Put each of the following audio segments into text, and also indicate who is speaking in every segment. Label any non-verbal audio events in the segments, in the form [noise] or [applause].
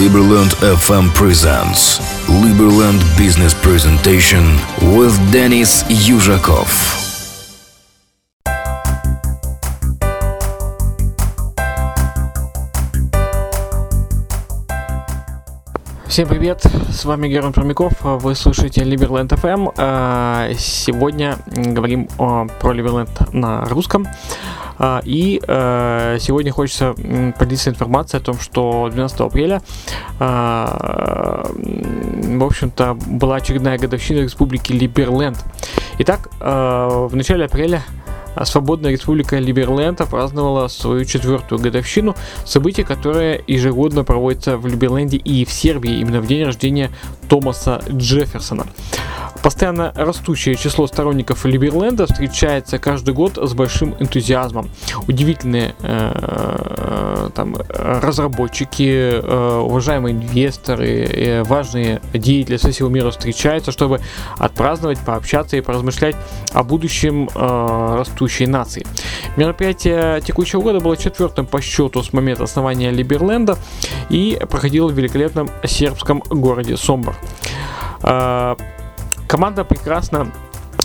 Speaker 1: Liberland FM presents Liberland Business Presentation with Denis Yuzhakov.
Speaker 2: Всем привет, с вами Герман Промяков, вы слушаете Liberland FM. А, сегодня говорим про Liberland на русском. А, и э, сегодня хочется поделиться информацией о том, что 12 апреля, а, в общем-то, была очередная годовщина Республики Либерленд. Итак, э, в начале апреля Свободная Республика Либерленда праздновала свою четвертую годовщину, событие, которое ежегодно проводится в Либерленде и в Сербии именно в день рождения Томаса Джефферсона. Постоянно растущее число сторонников Либерленда встречается каждый год с большим энтузиазмом. Удивительные э, там, разработчики, э, уважаемые инвесторы, э, важные деятели со всего мира встречаются, чтобы отпраздновать, пообщаться и поразмышлять о будущем э, растущей нации. Мероприятие текущего года было четвертым по счету с момента основания Либерленда и проходило в великолепном сербском городе Сомбор. Э, Команда прекрасно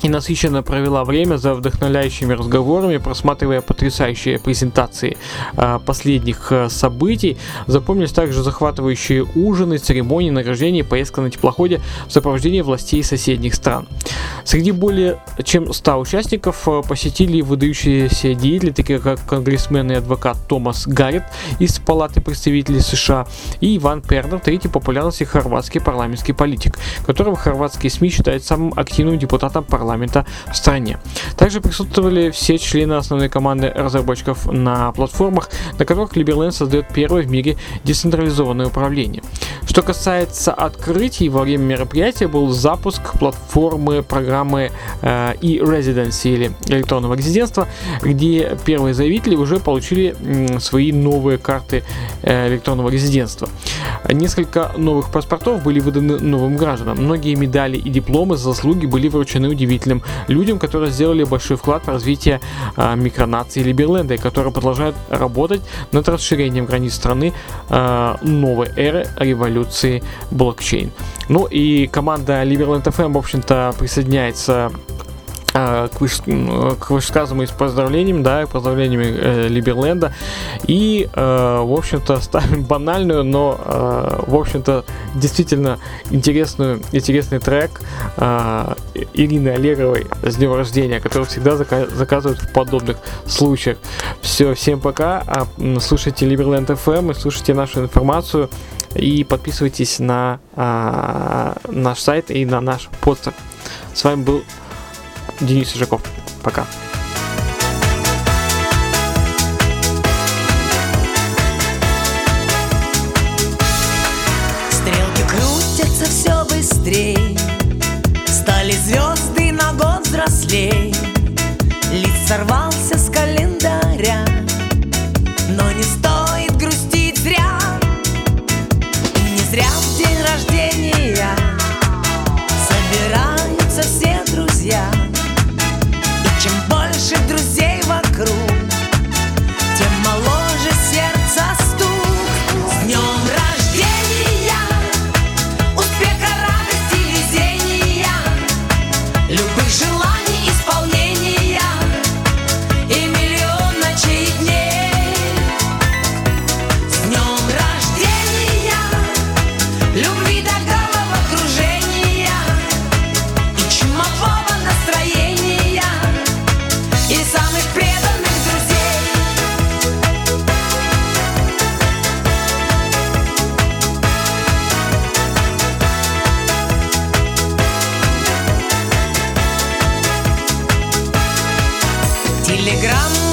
Speaker 2: и насыщенно провела время за вдохновляющими разговорами, просматривая потрясающие презентации э, последних э, событий. Запомнились также захватывающие ужины, церемонии награждения поездка на теплоходе в сопровождении властей соседних стран. Среди более чем 100 участников э, посетили выдающиеся деятели, такие как конгрессмен и адвокат Томас Гаррет из Палаты представителей США и Иван Пернер, третий популярности хорватский парламентский политик, которого хорватские СМИ считают самым активным депутатом парламента парламента в стране. Также присутствовали все члены основной команды разработчиков на платформах, на которых Liberland создает первое в мире децентрализованное управление. Что касается открытий, во время мероприятия был запуск платформы программы э, e-residency или электронного резидентства, где первые заявители уже получили э, свои новые карты э, электронного резидентства. Несколько новых паспортов были выданы новым гражданам. Многие медали и дипломы за заслуги были вручены удивительным людям, которые сделали большой вклад в развитие э, микронации Либерленда и которые продолжают работать над расширением границ страны э, новой эры революции блокчейн. Ну и команда Liberland FM, в общем-то, присоединяется а, к, выш... к вышесказанному с поздравлениями, да, поздравлениями э, Либерленда. И, э, в общем-то, [laughs] ставим банальную, но, э, в общем-то, действительно интересную, интересный трек э, Ирины Олеговой с днем рождения, который всегда зака- заказывают в подобных случаях. Все, всем пока. А, слушайте Либерленд FM и слушайте нашу информацию и подписывайтесь на а, наш сайт и на наш постер. С вами был Денис Ижаков. Пока.
Speaker 3: Стрелки крутятся все быстрее Стали звезды на год взрослей Лист сорвался друзья. И чем больше друзей вокруг Тем моложе сердце стук. С днем рождения Успеха, радости, везения Любых желаний, исполнения И миллион ночей дней.
Speaker 1: С днем рождения Любви, да Там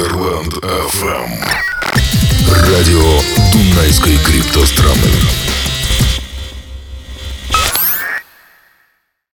Speaker 1: Liberland FM. Радио Дунайской криптостраны.